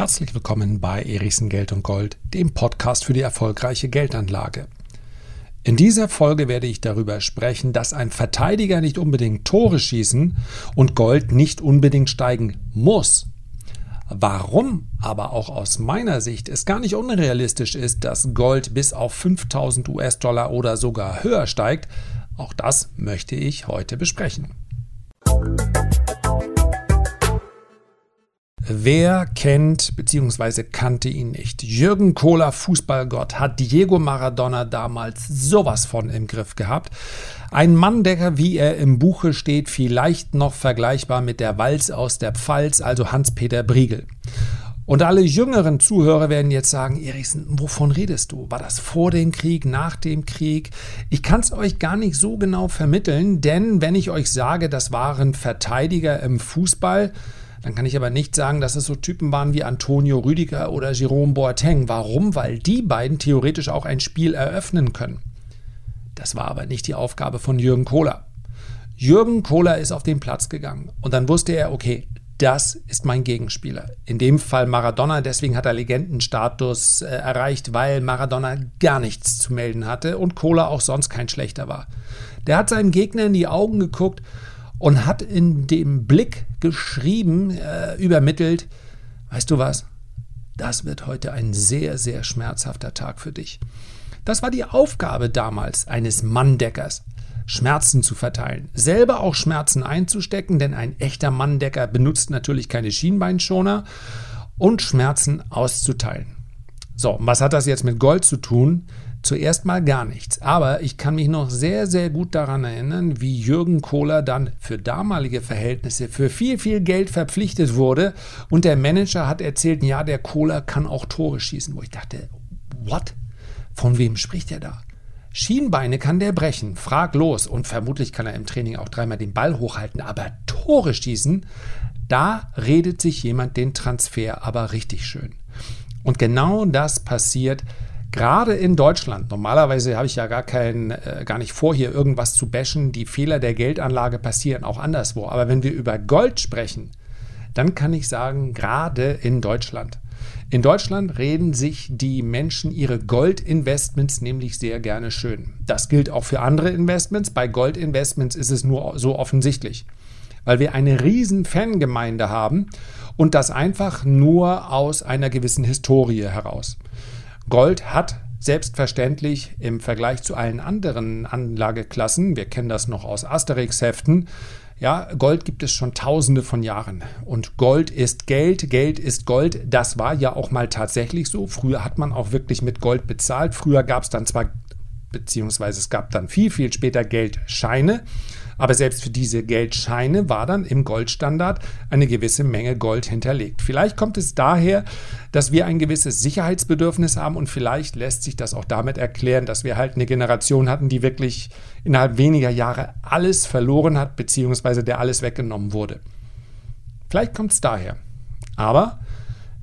Herzlich willkommen bei Erichsen Geld und Gold, dem Podcast für die erfolgreiche Geldanlage. In dieser Folge werde ich darüber sprechen, dass ein Verteidiger nicht unbedingt Tore schießen und Gold nicht unbedingt steigen muss. Warum aber auch aus meiner Sicht es gar nicht unrealistisch ist, dass Gold bis auf 5000 US-Dollar oder sogar höher steigt, auch das möchte ich heute besprechen. Wer kennt bzw. kannte ihn nicht? Jürgen Kohler, Fußballgott, hat Diego Maradona damals sowas von im Griff gehabt. Ein Mann, der, wie er im Buche steht, vielleicht noch vergleichbar mit der Walz aus der Pfalz, also Hans-Peter Briegel. Und alle jüngeren Zuhörer werden jetzt sagen, Erichsen, wovon redest du? War das vor dem Krieg, nach dem Krieg? Ich kann es euch gar nicht so genau vermitteln, denn wenn ich euch sage, das waren Verteidiger im Fußball, dann kann ich aber nicht sagen, dass es so Typen waren wie Antonio Rüdiger oder Jerome Boateng. Warum? Weil die beiden theoretisch auch ein Spiel eröffnen können. Das war aber nicht die Aufgabe von Jürgen Kohler. Jürgen Kohler ist auf den Platz gegangen und dann wusste er, okay, das ist mein Gegenspieler. In dem Fall Maradona, deswegen hat er Legendenstatus äh, erreicht, weil Maradona gar nichts zu melden hatte und Kohler auch sonst kein schlechter war. Der hat seinem Gegner in die Augen geguckt und hat in dem Blick geschrieben, äh, übermittelt, weißt du was, das wird heute ein sehr, sehr schmerzhafter Tag für dich. Das war die Aufgabe damals eines Manndeckers, Schmerzen zu verteilen, selber auch Schmerzen einzustecken, denn ein echter Manndecker benutzt natürlich keine Schienbeinschoner und Schmerzen auszuteilen. So, was hat das jetzt mit Gold zu tun? Zuerst mal gar nichts. Aber ich kann mich noch sehr, sehr gut daran erinnern, wie Jürgen Kohler dann für damalige Verhältnisse für viel, viel Geld verpflichtet wurde. Und der Manager hat erzählt, ja, der Kohler kann auch Tore schießen. Wo ich dachte, what? Von wem spricht er da? Schienbeine kann der brechen, frag los. Und vermutlich kann er im Training auch dreimal den Ball hochhalten. Aber Tore schießen, da redet sich jemand den Transfer aber richtig schön. Und genau das passiert Gerade in Deutschland, normalerweise habe ich ja gar kein, äh, gar nicht vor, hier irgendwas zu bashen. Die Fehler der Geldanlage passieren auch anderswo. Aber wenn wir über Gold sprechen, dann kann ich sagen, gerade in Deutschland. In Deutschland reden sich die Menschen ihre Goldinvestments nämlich sehr gerne schön. Das gilt auch für andere Investments. Bei Goldinvestments ist es nur so offensichtlich, weil wir eine riesen Fangemeinde haben und das einfach nur aus einer gewissen Historie heraus. Gold hat selbstverständlich im Vergleich zu allen anderen Anlageklassen, wir kennen das noch aus Asterix-Heften, ja, Gold gibt es schon tausende von Jahren. Und Gold ist Geld, Geld ist Gold. Das war ja auch mal tatsächlich so. Früher hat man auch wirklich mit Gold bezahlt. Früher gab es dann zwar, beziehungsweise es gab dann viel, viel später Geldscheine. Aber selbst für diese Geldscheine war dann im Goldstandard eine gewisse Menge Gold hinterlegt. Vielleicht kommt es daher, dass wir ein gewisses Sicherheitsbedürfnis haben und vielleicht lässt sich das auch damit erklären, dass wir halt eine Generation hatten, die wirklich innerhalb weniger Jahre alles verloren hat, beziehungsweise der alles weggenommen wurde. Vielleicht kommt es daher. Aber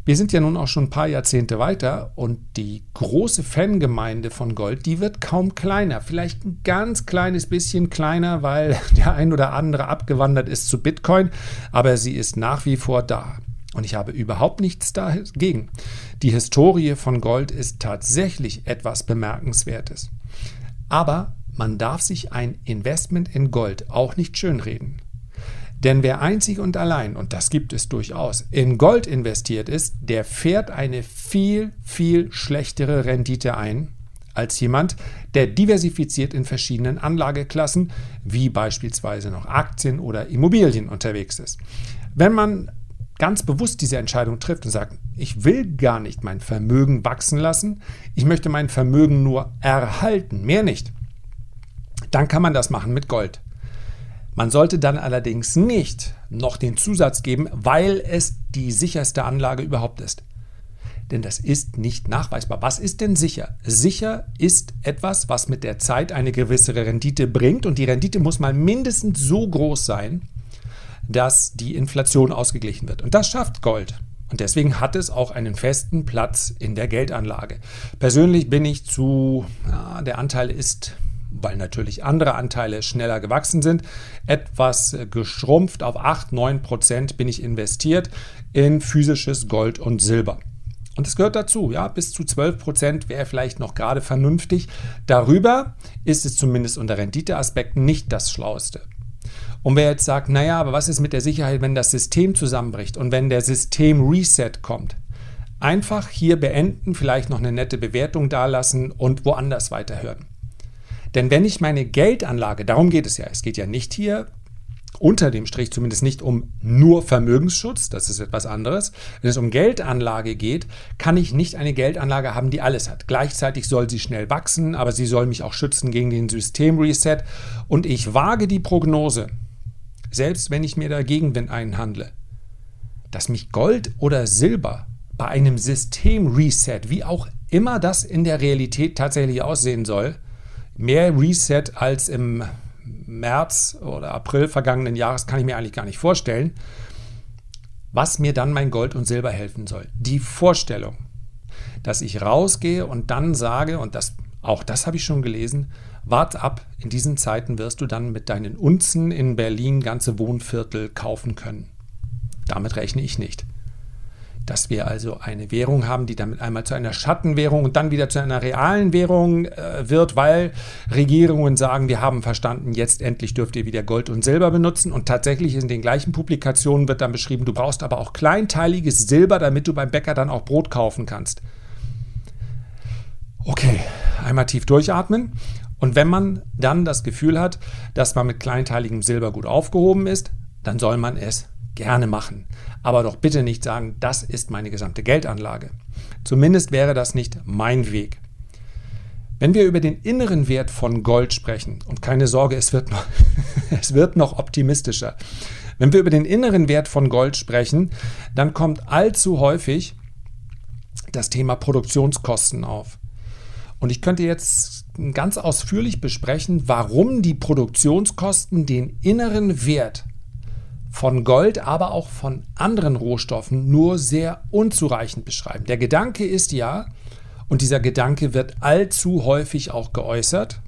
wir sind ja nun auch schon ein paar Jahrzehnte weiter und die große Fangemeinde von Gold, die wird kaum kleiner. Vielleicht ein ganz kleines bisschen kleiner, weil der ein oder andere abgewandert ist zu Bitcoin, aber sie ist nach wie vor da. Und ich habe überhaupt nichts dagegen. Die Historie von Gold ist tatsächlich etwas Bemerkenswertes. Aber man darf sich ein Investment in Gold auch nicht schönreden. Denn wer einzig und allein, und das gibt es durchaus, in Gold investiert ist, der fährt eine viel, viel schlechtere Rendite ein als jemand, der diversifiziert in verschiedenen Anlageklassen, wie beispielsweise noch Aktien oder Immobilien unterwegs ist. Wenn man ganz bewusst diese Entscheidung trifft und sagt, ich will gar nicht mein Vermögen wachsen lassen, ich möchte mein Vermögen nur erhalten, mehr nicht, dann kann man das machen mit Gold. Man sollte dann allerdings nicht noch den Zusatz geben, weil es die sicherste Anlage überhaupt ist. Denn das ist nicht nachweisbar. Was ist denn sicher? Sicher ist etwas, was mit der Zeit eine gewisse Rendite bringt und die Rendite muss mal mindestens so groß sein, dass die Inflation ausgeglichen wird. Und das schafft Gold. Und deswegen hat es auch einen festen Platz in der Geldanlage. Persönlich bin ich zu, ja, der Anteil ist weil natürlich andere Anteile schneller gewachsen sind, etwas geschrumpft auf 8, 9 Prozent bin ich investiert in physisches Gold und Silber. Und es gehört dazu, ja, bis zu 12 Prozent wäre vielleicht noch gerade vernünftig. Darüber ist es zumindest unter Renditeaspekten nicht das Schlauste. Und wer jetzt sagt, naja, aber was ist mit der Sicherheit, wenn das System zusammenbricht und wenn der System Reset kommt? Einfach hier beenden, vielleicht noch eine nette Bewertung dalassen und woanders weiterhören. Denn wenn ich meine Geldanlage, darum geht es ja, es geht ja nicht hier unter dem Strich zumindest nicht um nur Vermögensschutz, das ist etwas anderes. Wenn es um Geldanlage geht, kann ich nicht eine Geldanlage haben, die alles hat. Gleichzeitig soll sie schnell wachsen, aber sie soll mich auch schützen gegen den Systemreset. Und ich wage die Prognose, selbst wenn ich mir da Gegenwind einhandle, dass mich Gold oder Silber bei einem Systemreset, wie auch immer das in der Realität tatsächlich aussehen soll, mehr Reset als im März oder April vergangenen Jahres kann ich mir eigentlich gar nicht vorstellen, was mir dann mein Gold und Silber helfen soll. Die Vorstellung, dass ich rausgehe und dann sage, und das, auch das habe ich schon gelesen, wart ab, in diesen Zeiten wirst du dann mit deinen Unzen in Berlin ganze Wohnviertel kaufen können. Damit rechne ich nicht dass wir also eine Währung haben, die damit einmal zu einer Schattenwährung und dann wieder zu einer realen Währung äh, wird, weil Regierungen sagen, wir haben verstanden, jetzt endlich dürft ihr wieder Gold und Silber benutzen. Und tatsächlich in den gleichen Publikationen wird dann beschrieben, du brauchst aber auch kleinteiliges Silber, damit du beim Bäcker dann auch Brot kaufen kannst. Okay, einmal tief durchatmen. Und wenn man dann das Gefühl hat, dass man mit kleinteiligem Silber gut aufgehoben ist, dann soll man es gerne machen. Aber doch bitte nicht sagen, das ist meine gesamte Geldanlage. Zumindest wäre das nicht mein Weg. Wenn wir über den inneren Wert von Gold sprechen, und keine Sorge, es wird noch, es wird noch optimistischer. Wenn wir über den inneren Wert von Gold sprechen, dann kommt allzu häufig das Thema Produktionskosten auf. Und ich könnte jetzt ganz ausführlich besprechen, warum die Produktionskosten den inneren Wert von Gold, aber auch von anderen Rohstoffen nur sehr unzureichend beschreiben. Der Gedanke ist ja, und dieser Gedanke wird allzu häufig auch geäußert,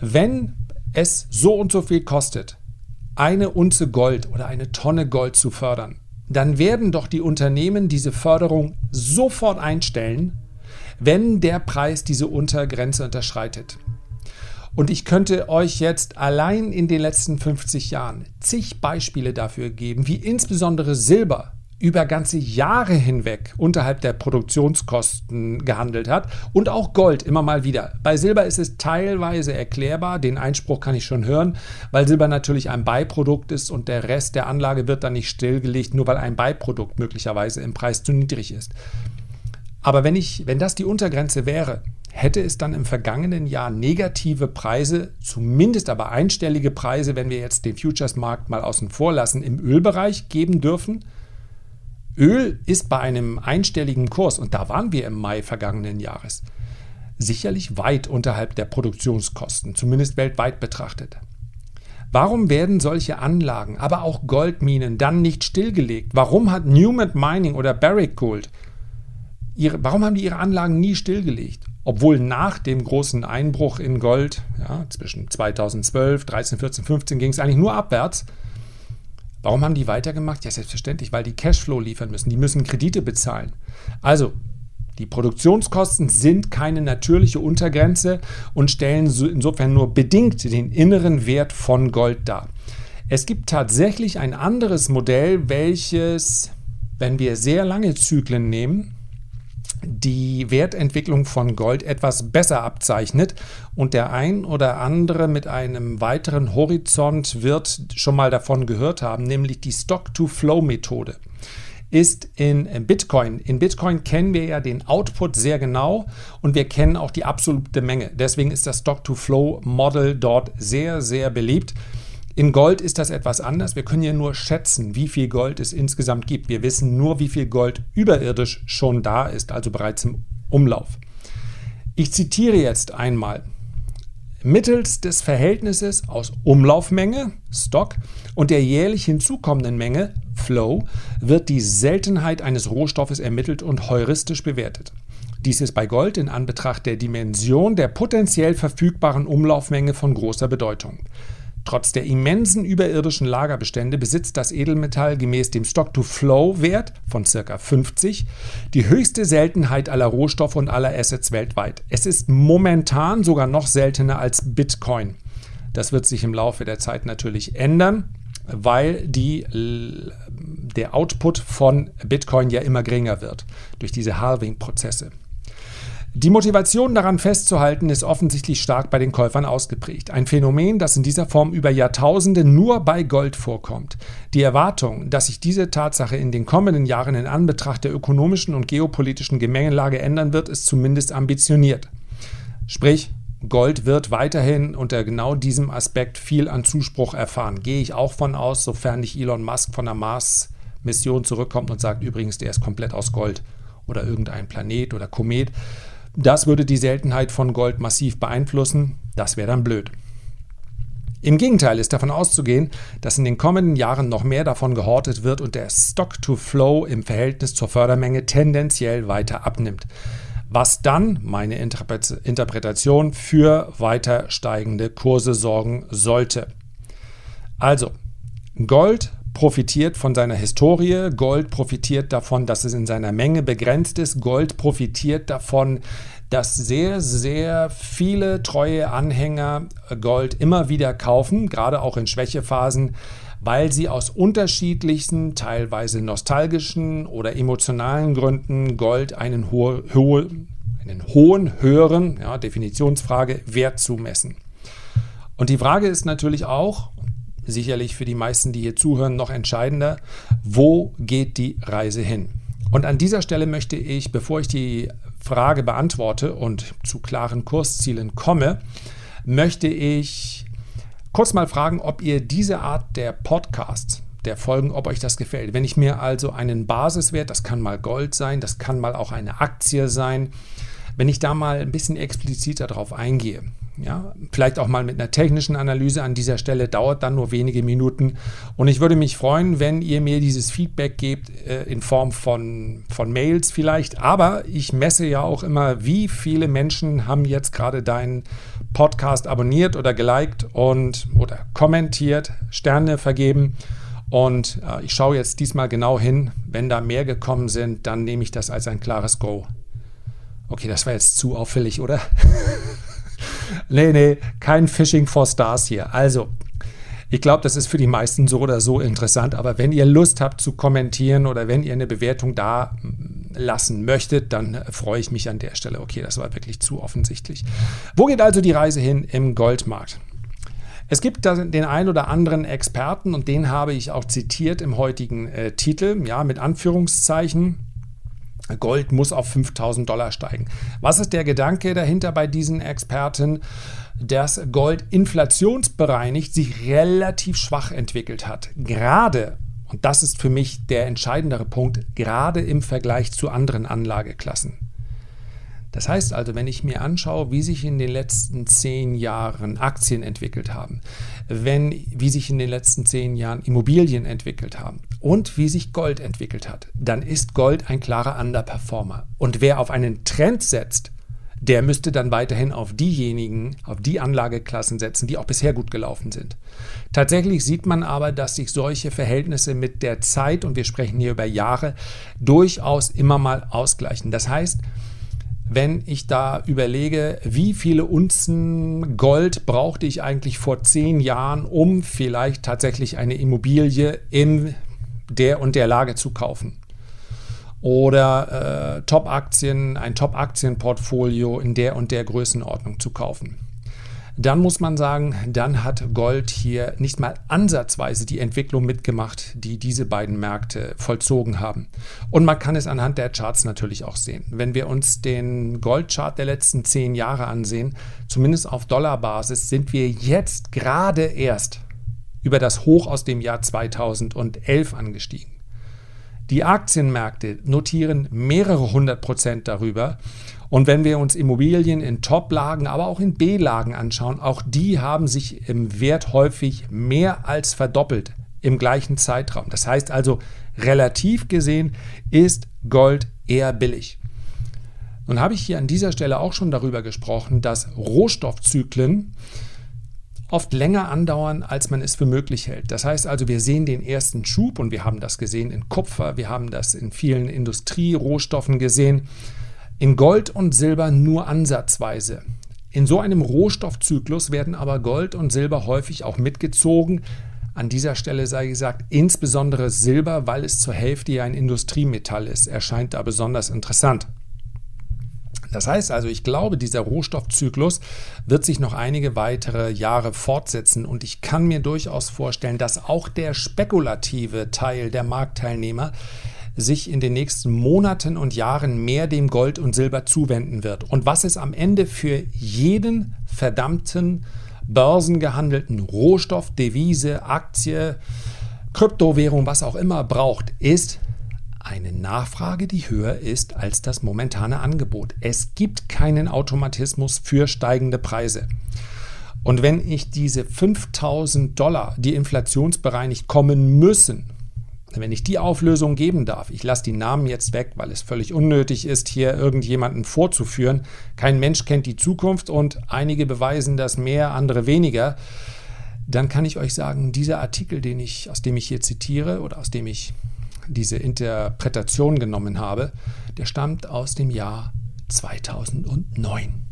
wenn es so und so viel kostet, eine Unze Gold oder eine Tonne Gold zu fördern, dann werden doch die Unternehmen diese Förderung sofort einstellen, wenn der Preis diese Untergrenze unterschreitet. Und ich könnte euch jetzt allein in den letzten 50 Jahren zig Beispiele dafür geben, wie insbesondere Silber über ganze Jahre hinweg unterhalb der Produktionskosten gehandelt hat und auch Gold immer mal wieder. Bei Silber ist es teilweise erklärbar, den Einspruch kann ich schon hören, weil Silber natürlich ein Beiprodukt ist und der Rest der Anlage wird dann nicht stillgelegt, nur weil ein Beiprodukt möglicherweise im Preis zu niedrig ist. Aber wenn ich, wenn das die Untergrenze wäre, hätte es dann im vergangenen Jahr negative Preise, zumindest aber einstellige Preise, wenn wir jetzt den Futures-Markt mal außen vor lassen, im Ölbereich geben dürfen. Öl ist bei einem einstelligen Kurs, und da waren wir im Mai vergangenen Jahres, sicherlich weit unterhalb der Produktionskosten, zumindest weltweit betrachtet. Warum werden solche Anlagen, aber auch Goldminen dann nicht stillgelegt? Warum hat Newmont Mining oder Barrick Gold ihre, warum haben die ihre Anlagen nie stillgelegt? Obwohl nach dem großen Einbruch in Gold, ja, zwischen 2012, 13, 14, 15 ging es eigentlich nur abwärts. Warum haben die weitergemacht? Ja, selbstverständlich, weil die Cashflow liefern müssen. Die müssen Kredite bezahlen. Also, die Produktionskosten sind keine natürliche Untergrenze und stellen insofern nur bedingt den inneren Wert von Gold dar. Es gibt tatsächlich ein anderes Modell, welches, wenn wir sehr lange Zyklen nehmen, die Wertentwicklung von Gold etwas besser abzeichnet und der ein oder andere mit einem weiteren Horizont wird schon mal davon gehört haben, nämlich die Stock-to-Flow-Methode ist in Bitcoin. In Bitcoin kennen wir ja den Output sehr genau und wir kennen auch die absolute Menge. Deswegen ist das Stock-to-Flow-Model dort sehr, sehr beliebt. In Gold ist das etwas anders. Wir können ja nur schätzen, wie viel Gold es insgesamt gibt. Wir wissen nur, wie viel Gold überirdisch schon da ist, also bereits im Umlauf. Ich zitiere jetzt einmal. Mittels des Verhältnisses aus Umlaufmenge, Stock, und der jährlich hinzukommenden Menge, Flow, wird die Seltenheit eines Rohstoffes ermittelt und heuristisch bewertet. Dies ist bei Gold in Anbetracht der Dimension der potenziell verfügbaren Umlaufmenge von großer Bedeutung. Trotz der immensen überirdischen Lagerbestände besitzt das Edelmetall gemäß dem Stock-to-Flow-Wert von ca. 50 die höchste Seltenheit aller Rohstoffe und aller Assets weltweit. Es ist momentan sogar noch seltener als Bitcoin. Das wird sich im Laufe der Zeit natürlich ändern, weil die, der Output von Bitcoin ja immer geringer wird durch diese Halving-Prozesse. Die Motivation daran festzuhalten ist offensichtlich stark bei den Käufern ausgeprägt. Ein Phänomen, das in dieser Form über Jahrtausende nur bei Gold vorkommt. Die Erwartung, dass sich diese Tatsache in den kommenden Jahren in Anbetracht der ökonomischen und geopolitischen Gemengelage ändern wird, ist zumindest ambitioniert. Sprich, Gold wird weiterhin unter genau diesem Aspekt viel an Zuspruch erfahren. Gehe ich auch von aus, sofern nicht Elon Musk von der Mars-Mission zurückkommt und sagt übrigens, der ist komplett aus Gold oder irgendein Planet oder Komet. Das würde die Seltenheit von Gold massiv beeinflussen. Das wäre dann blöd. Im Gegenteil ist davon auszugehen, dass in den kommenden Jahren noch mehr davon gehortet wird und der Stock-to-Flow im Verhältnis zur Fördermenge tendenziell weiter abnimmt. Was dann, meine Interpretation, für weiter steigende Kurse sorgen sollte. Also, Gold profitiert von seiner Historie, Gold profitiert davon, dass es in seiner Menge begrenzt ist, Gold profitiert davon, dass sehr, sehr viele treue Anhänger Gold immer wieder kaufen, gerade auch in Schwächephasen, weil sie aus unterschiedlichsten, teilweise nostalgischen oder emotionalen Gründen Gold einen, hohe, hohe, einen hohen, höheren, ja, Definitionsfrage, Wert zumessen. Und die Frage ist natürlich auch, sicherlich für die meisten, die hier zuhören, noch entscheidender, wo geht die Reise hin? Und an dieser Stelle möchte ich, bevor ich die Frage beantworte und zu klaren Kurszielen komme, möchte ich kurz mal fragen, ob ihr diese Art der Podcasts, der Folgen, ob euch das gefällt. Wenn ich mir also einen Basiswert, das kann mal Gold sein, das kann mal auch eine Aktie sein, wenn ich da mal ein bisschen expliziter drauf eingehe, ja, vielleicht auch mal mit einer technischen Analyse an dieser Stelle, dauert dann nur wenige Minuten. Und ich würde mich freuen, wenn ihr mir dieses Feedback gebt äh, in Form von, von Mails vielleicht. Aber ich messe ja auch immer, wie viele Menschen haben jetzt gerade deinen Podcast abonniert oder geliked und oder kommentiert, Sterne vergeben. Und äh, ich schaue jetzt diesmal genau hin. Wenn da mehr gekommen sind, dann nehme ich das als ein klares Go. Okay, das war jetzt zu auffällig, oder? nee, nee, kein Fishing for Stars hier. Also, ich glaube, das ist für die meisten so oder so interessant, aber wenn ihr Lust habt zu kommentieren oder wenn ihr eine Bewertung da lassen möchtet, dann freue ich mich an der Stelle. Okay, das war wirklich zu offensichtlich. Wo geht also die Reise hin im Goldmarkt? Es gibt den einen oder anderen Experten und den habe ich auch zitiert im heutigen äh, Titel, ja, mit Anführungszeichen. Gold muss auf 5000 Dollar steigen. Was ist der Gedanke dahinter bei diesen Experten? Dass Gold inflationsbereinigt sich relativ schwach entwickelt hat. Gerade, und das ist für mich der entscheidendere Punkt, gerade im Vergleich zu anderen Anlageklassen. Das heißt also, wenn ich mir anschaue, wie sich in den letzten zehn Jahren Aktien entwickelt haben, wenn, wie sich in den letzten zehn Jahren Immobilien entwickelt haben und wie sich Gold entwickelt hat, dann ist Gold ein klarer Underperformer. Und wer auf einen Trend setzt, der müsste dann weiterhin auf diejenigen, auf die Anlageklassen setzen, die auch bisher gut gelaufen sind. Tatsächlich sieht man aber, dass sich solche Verhältnisse mit der Zeit, und wir sprechen hier über Jahre, durchaus immer mal ausgleichen. Das heißt, wenn ich da überlege, wie viele Unzen Gold brauchte ich eigentlich vor zehn Jahren, um vielleicht tatsächlich eine Immobilie in der und der Lage zu kaufen. Oder äh, Top-Aktien, ein Top-Aktien-Portfolio in der und der Größenordnung zu kaufen dann muss man sagen, dann hat Gold hier nicht mal ansatzweise die Entwicklung mitgemacht, die diese beiden Märkte vollzogen haben. Und man kann es anhand der Charts natürlich auch sehen. Wenn wir uns den Goldchart der letzten zehn Jahre ansehen, zumindest auf Dollarbasis, sind wir jetzt gerade erst über das Hoch aus dem Jahr 2011 angestiegen. Die Aktienmärkte notieren mehrere hundert Prozent darüber und wenn wir uns Immobilien in Top-Lagen, aber auch in B-Lagen anschauen, auch die haben sich im Wert häufig mehr als verdoppelt im gleichen Zeitraum. Das heißt also, relativ gesehen ist Gold eher billig. Nun habe ich hier an dieser Stelle auch schon darüber gesprochen, dass Rohstoffzyklen oft länger andauern, als man es für möglich hält. Das heißt also, wir sehen den ersten Schub und wir haben das gesehen in Kupfer, wir haben das in vielen Industrierohstoffen gesehen, in Gold und Silber nur ansatzweise. In so einem Rohstoffzyklus werden aber Gold und Silber häufig auch mitgezogen. An dieser Stelle sei gesagt, insbesondere Silber, weil es zur Hälfte ja ein Industriemetall ist, erscheint da besonders interessant. Das heißt also, ich glaube, dieser Rohstoffzyklus wird sich noch einige weitere Jahre fortsetzen und ich kann mir durchaus vorstellen, dass auch der spekulative Teil der Marktteilnehmer sich in den nächsten Monaten und Jahren mehr dem Gold und Silber zuwenden wird. Und was es am Ende für jeden verdammten börsengehandelten Rohstoff, Devise, Aktie, Kryptowährung, was auch immer braucht, ist eine Nachfrage, die höher ist als das momentane Angebot. Es gibt keinen Automatismus für steigende Preise. Und wenn ich diese 5000 Dollar, die inflationsbereinigt kommen müssen, wenn ich die Auflösung geben darf, ich lasse die Namen jetzt weg, weil es völlig unnötig ist, hier irgendjemanden vorzuführen. Kein Mensch kennt die Zukunft und einige beweisen das mehr, andere weniger. Dann kann ich euch sagen, dieser Artikel, den ich, aus dem ich hier zitiere oder aus dem ich diese Interpretation genommen habe, der stammt aus dem Jahr 2009.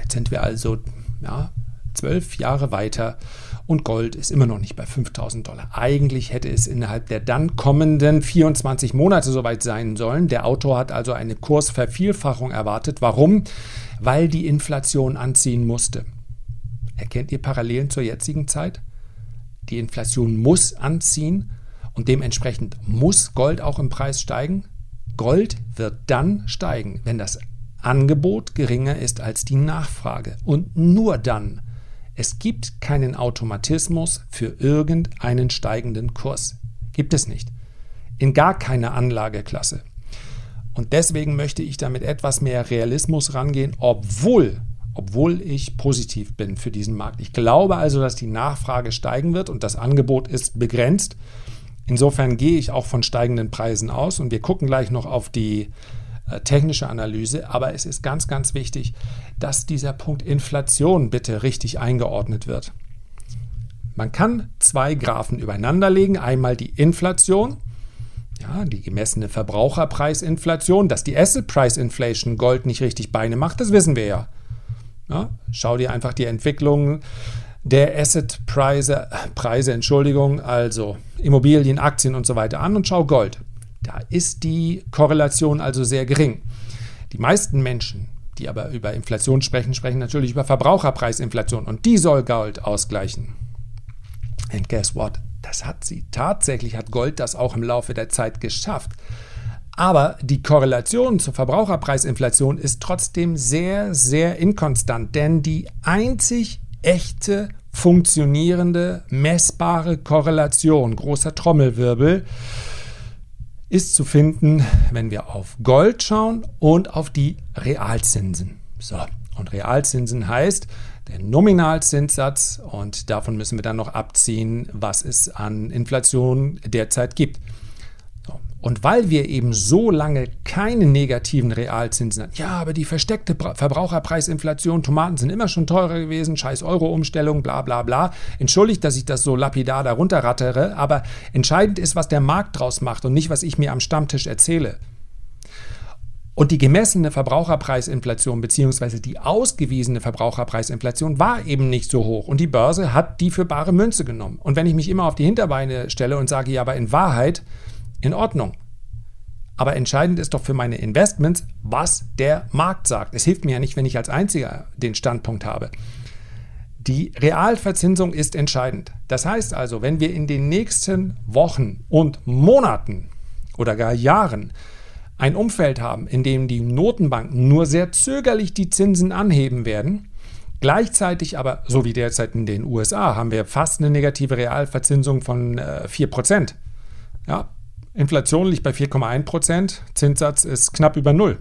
Jetzt sind wir also ja, zwölf Jahre weiter und Gold ist immer noch nicht bei 5000 Dollar. Eigentlich hätte es innerhalb der dann kommenden 24 Monate soweit sein sollen. Der Autor hat also eine Kursvervielfachung erwartet. Warum? Weil die Inflation anziehen musste. Erkennt ihr Parallelen zur jetzigen Zeit? Die Inflation muss anziehen und dementsprechend muss Gold auch im Preis steigen. Gold wird dann steigen, wenn das Angebot geringer ist als die Nachfrage. Und nur dann. Es gibt keinen Automatismus für irgendeinen steigenden Kurs. Gibt es nicht. In gar keiner Anlageklasse. Und deswegen möchte ich damit etwas mehr Realismus rangehen, obwohl, obwohl ich positiv bin für diesen Markt. Ich glaube also, dass die Nachfrage steigen wird und das Angebot ist begrenzt. Insofern gehe ich auch von steigenden Preisen aus und wir gucken gleich noch auf die äh, technische Analyse, aber es ist ganz, ganz wichtig, dass dieser Punkt Inflation bitte richtig eingeordnet wird. Man kann zwei Graphen übereinander legen, einmal die Inflation, ja, die gemessene Verbraucherpreisinflation, dass die Asset Price Inflation Gold nicht richtig Beine macht, das wissen wir ja. ja schau dir einfach die Entwicklung der Assetpreise, Preise, Entschuldigung, also Immobilien, Aktien und so weiter an und schau Gold. Da ist die Korrelation also sehr gering. Die meisten Menschen, die aber über Inflation sprechen, sprechen natürlich über Verbraucherpreisinflation und die soll Gold ausgleichen. And guess what? Das hat sie. Tatsächlich hat Gold das auch im Laufe der Zeit geschafft. Aber die Korrelation zur Verbraucherpreisinflation ist trotzdem sehr, sehr inkonstant, denn die einzig echte, funktionierende, messbare Korrelation, großer Trommelwirbel, ist zu finden, wenn wir auf Gold schauen und auf die Realzinsen. So, und Realzinsen heißt der Nominalzinssatz und davon müssen wir dann noch abziehen, was es an Inflation derzeit gibt. Und weil wir eben so lange keine negativen Realzinsen hatten, ja, aber die versteckte Verbraucherpreisinflation, Tomaten sind immer schon teurer gewesen, scheiß Euro-Umstellung, bla bla bla. Entschuldigt, dass ich das so lapidar darunter rattere, aber entscheidend ist, was der Markt draus macht und nicht, was ich mir am Stammtisch erzähle. Und die gemessene Verbraucherpreisinflation bzw. die ausgewiesene Verbraucherpreisinflation war eben nicht so hoch. Und die Börse hat die für bare Münze genommen. Und wenn ich mich immer auf die Hinterbeine stelle und sage, ja, aber in Wahrheit in Ordnung. Aber entscheidend ist doch für meine Investments, was der Markt sagt. Es hilft mir ja nicht, wenn ich als Einziger den Standpunkt habe. Die Realverzinsung ist entscheidend. Das heißt also, wenn wir in den nächsten Wochen und Monaten oder gar Jahren ein Umfeld haben, in dem die Notenbanken nur sehr zögerlich die Zinsen anheben werden, gleichzeitig aber, so wie derzeit in den USA, haben wir fast eine negative Realverzinsung von äh, 4%. Ja, Inflation liegt bei 4,1 Prozent, Zinssatz ist knapp über Null.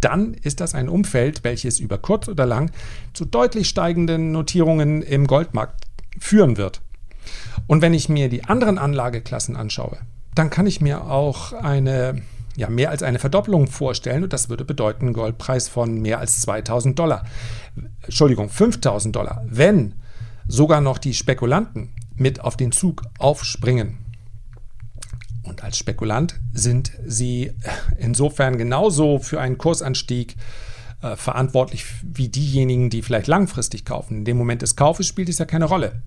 Dann ist das ein Umfeld, welches über kurz oder lang zu deutlich steigenden Notierungen im Goldmarkt führen wird. Und wenn ich mir die anderen Anlageklassen anschaue, dann kann ich mir auch eine ja, mehr als eine Verdopplung vorstellen und das würde bedeuten Goldpreis von mehr als 2000 Dollar. Entschuldigung, 5000 Dollar. Wenn sogar noch die Spekulanten mit auf den Zug aufspringen. Und als Spekulant sind sie insofern genauso für einen Kursanstieg äh, verantwortlich wie diejenigen, die vielleicht langfristig kaufen. In dem Moment des Kaufes spielt es ja keine Rolle.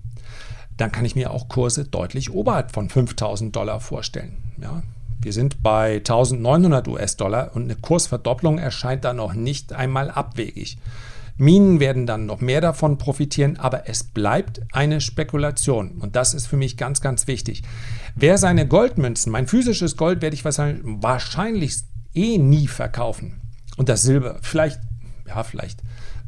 Dann kann ich mir auch Kurse deutlich oberhalb von 5000 Dollar vorstellen. Ja, wir sind bei 1900 US-Dollar und eine Kursverdopplung erscheint da noch nicht einmal abwegig. Minen werden dann noch mehr davon profitieren, aber es bleibt eine Spekulation. Und das ist für mich ganz, ganz wichtig. Wer seine Goldmünzen, mein physisches Gold werde ich wahrscheinlich eh nie verkaufen. Und das Silber, vielleicht, ja, vielleicht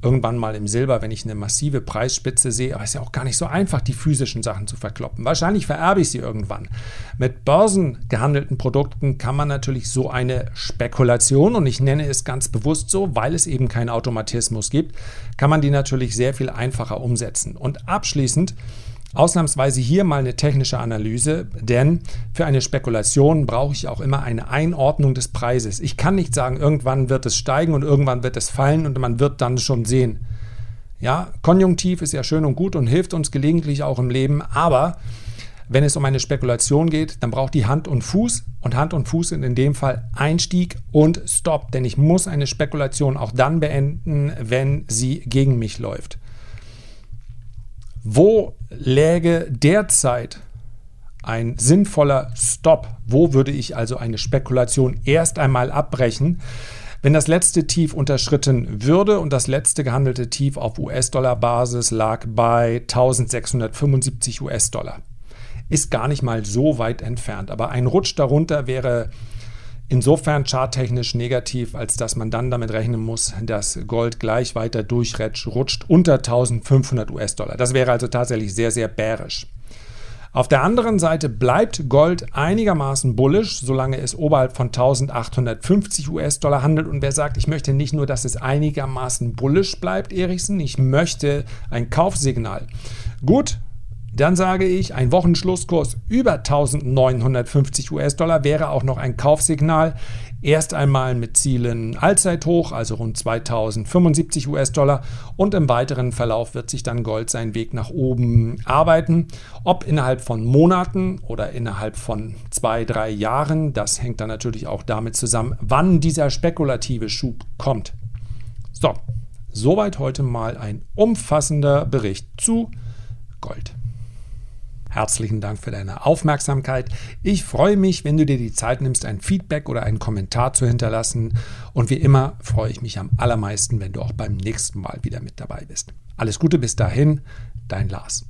irgendwann mal im Silber, wenn ich eine massive Preisspitze sehe. Aber es ist ja auch gar nicht so einfach, die physischen Sachen zu verkloppen. Wahrscheinlich vererbe ich sie irgendwann. Mit börsengehandelten Produkten kann man natürlich so eine Spekulation, und ich nenne es ganz bewusst so, weil es eben keinen Automatismus gibt, kann man die natürlich sehr viel einfacher umsetzen. Und abschließend Ausnahmsweise hier mal eine technische Analyse, denn für eine Spekulation brauche ich auch immer eine Einordnung des Preises. Ich kann nicht sagen, irgendwann wird es steigen und irgendwann wird es fallen und man wird dann schon sehen. Ja, Konjunktiv ist ja schön und gut und hilft uns gelegentlich auch im Leben, aber wenn es um eine Spekulation geht, dann braucht die Hand und Fuß und Hand und Fuß sind in dem Fall Einstieg und Stop, denn ich muss eine Spekulation auch dann beenden, wenn sie gegen mich läuft. Wo läge derzeit ein sinnvoller Stop? Wo würde ich also eine Spekulation erst einmal abbrechen? Wenn das letzte Tief unterschritten würde und das letzte gehandelte Tief auf US-Dollar-Basis lag bei 1675 US-Dollar, ist gar nicht mal so weit entfernt. Aber ein Rutsch darunter wäre insofern charttechnisch negativ, als dass man dann damit rechnen muss, dass Gold gleich weiter durchrutscht unter 1500 US-Dollar. Das wäre also tatsächlich sehr, sehr bärisch. Auf der anderen Seite bleibt Gold einigermaßen bullisch, solange es oberhalb von 1850 US-Dollar handelt. Und wer sagt, ich möchte nicht nur, dass es einigermaßen bullisch bleibt, Erichsen, ich möchte ein Kaufsignal. Gut, dann sage ich, ein Wochenschlusskurs über 1950 US-Dollar wäre auch noch ein Kaufsignal. Erst einmal mit Zielen Allzeithoch, also rund 2075 US-Dollar. Und im weiteren Verlauf wird sich dann Gold seinen Weg nach oben arbeiten. Ob innerhalb von Monaten oder innerhalb von zwei, drei Jahren, das hängt dann natürlich auch damit zusammen, wann dieser spekulative Schub kommt. So, soweit heute mal ein umfassender Bericht zu Gold. Herzlichen Dank für deine Aufmerksamkeit. Ich freue mich, wenn du dir die Zeit nimmst, ein Feedback oder einen Kommentar zu hinterlassen. Und wie immer freue ich mich am allermeisten, wenn du auch beim nächsten Mal wieder mit dabei bist. Alles Gute bis dahin, dein Lars.